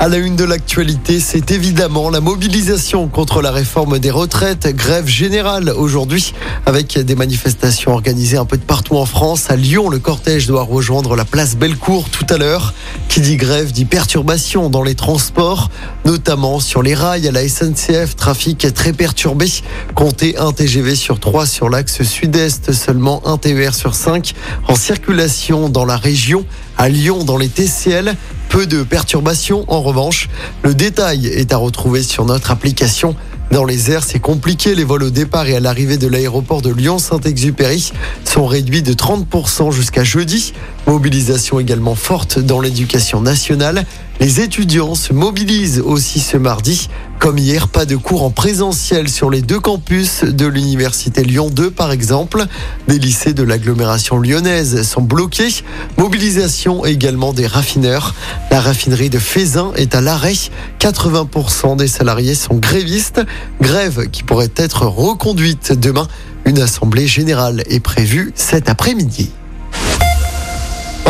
À la une de l'actualité, c'est évidemment la mobilisation contre la réforme des retraites, grève générale aujourd'hui avec des manifestations organisées un peu de partout en France. À Lyon, le cortège doit rejoindre la place Bellecour tout à l'heure. Qui dit grève dit perturbation dans les transports, notamment sur les rails à la SNCF, trafic très perturbé. Comptez un TGV sur 3 sur l'axe sud-est, seulement un TER sur 5 en circulation dans la région. À Lyon, dans les TCL, peu de perturbations en revanche. Le détail est à retrouver sur notre application. Dans les airs, c'est compliqué. Les vols au départ et à l'arrivée de l'aéroport de Lyon-Saint-Exupéry sont réduits de 30% jusqu'à jeudi. Mobilisation également forte dans l'éducation nationale. Les étudiants se mobilisent aussi ce mardi. Comme hier, pas de cours en présentiel sur les deux campus de l'université Lyon 2 par exemple. Des lycées de l'agglomération lyonnaise sont bloqués. Mobilisation également des raffineurs. La raffinerie de Fézin est à l'arrêt. 80% des salariés sont grévistes. Grève qui pourrait être reconduite demain. Une assemblée générale est prévue cet après-midi.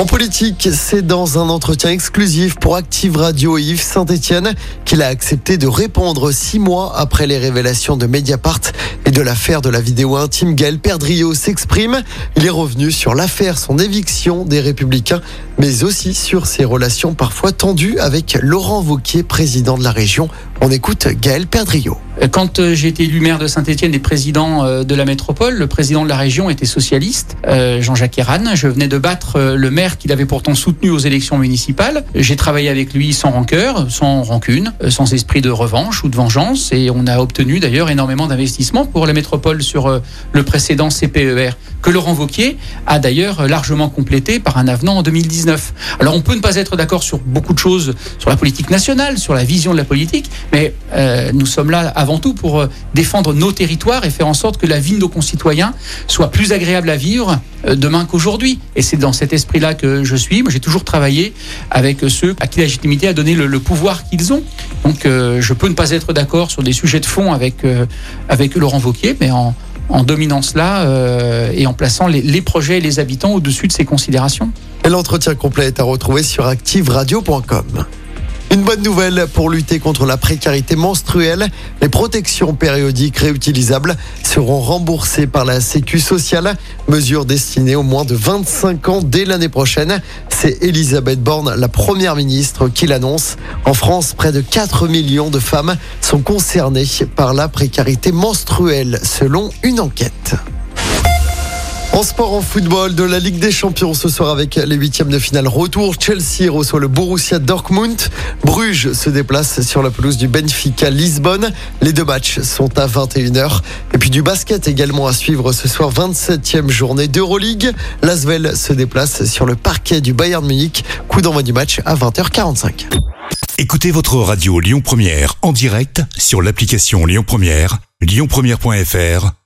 En politique, c'est dans un entretien exclusif pour Active Radio Yves Saint-Etienne qu'il a accepté de répondre six mois après les révélations de Mediapart et de l'affaire de la vidéo intime. Gaël Perdriau s'exprime. Il est revenu sur l'affaire, son éviction des Républicains, mais aussi sur ses relations parfois tendues avec Laurent Vauquier, président de la région. On écoute Gaël Perdriau. Quand euh, j'ai été élu maire de Saint-Etienne et président euh, de la métropole, le président de la région était socialiste, euh, Jean-Jacques Eran. Je venais de battre le maire qu'il avait pourtant soutenu aux élections municipales. J'ai travaillé avec lui sans rancœur, sans rancune, sans esprit de revanche ou de vengeance. Et on a obtenu d'ailleurs énormément d'investissements pour la métropole sur le précédent CPER, que Laurent Vauquier a d'ailleurs largement complété par un avenant en 2019. Alors on peut ne pas être d'accord sur beaucoup de choses, sur la politique nationale, sur la vision de la politique, mais nous sommes là avant tout pour euh, défendre nos territoires et faire en sorte que la vie de nos concitoyens soit plus agréable à vivre euh, demain qu'aujourd'hui. Et c'est dans cet esprit-là que je suis. Moi, j'ai toujours travaillé avec ceux à qui la légitimité a donné le, pouvoir qu'ils ont. Donc, euh, je peux ne pas être d'accord sur des sujets de fond avec, avec Laurent Vauquier, mais en, dominant cela et en plaçant les, les projets et les habitants au-dessus de ces considérations. Et l'entretien complet est à retrouver sur activeradio.com. Une bonne nouvelle pour lutter contre la précarité menstruelle. Les protections périodiques réutilisables seront remboursées par la Sécu sociale. Mesure destinée aux moins de 25 ans dès l'année prochaine. C'est Elisabeth Borne, la première ministre, qui l'annonce. En France, près de 4 millions de femmes sont concernées par la précarité menstruelle, selon une enquête. En sport, en football, de la Ligue des Champions ce soir avec les huitièmes de finale retour. Chelsea reçoit le Borussia Dortmund. Bruges se déplace sur la pelouse du Benfica Lisbonne. Les deux matchs sont à 21h. Et puis du basket également à suivre ce soir, 27e journée d'Euroleague. Lasvel se déplace sur le parquet du Bayern Munich. Coup d'envoi du match à 20h45. Écoutez votre radio Lyon Première en direct sur l'application Lyon Première, lyonpremière.fr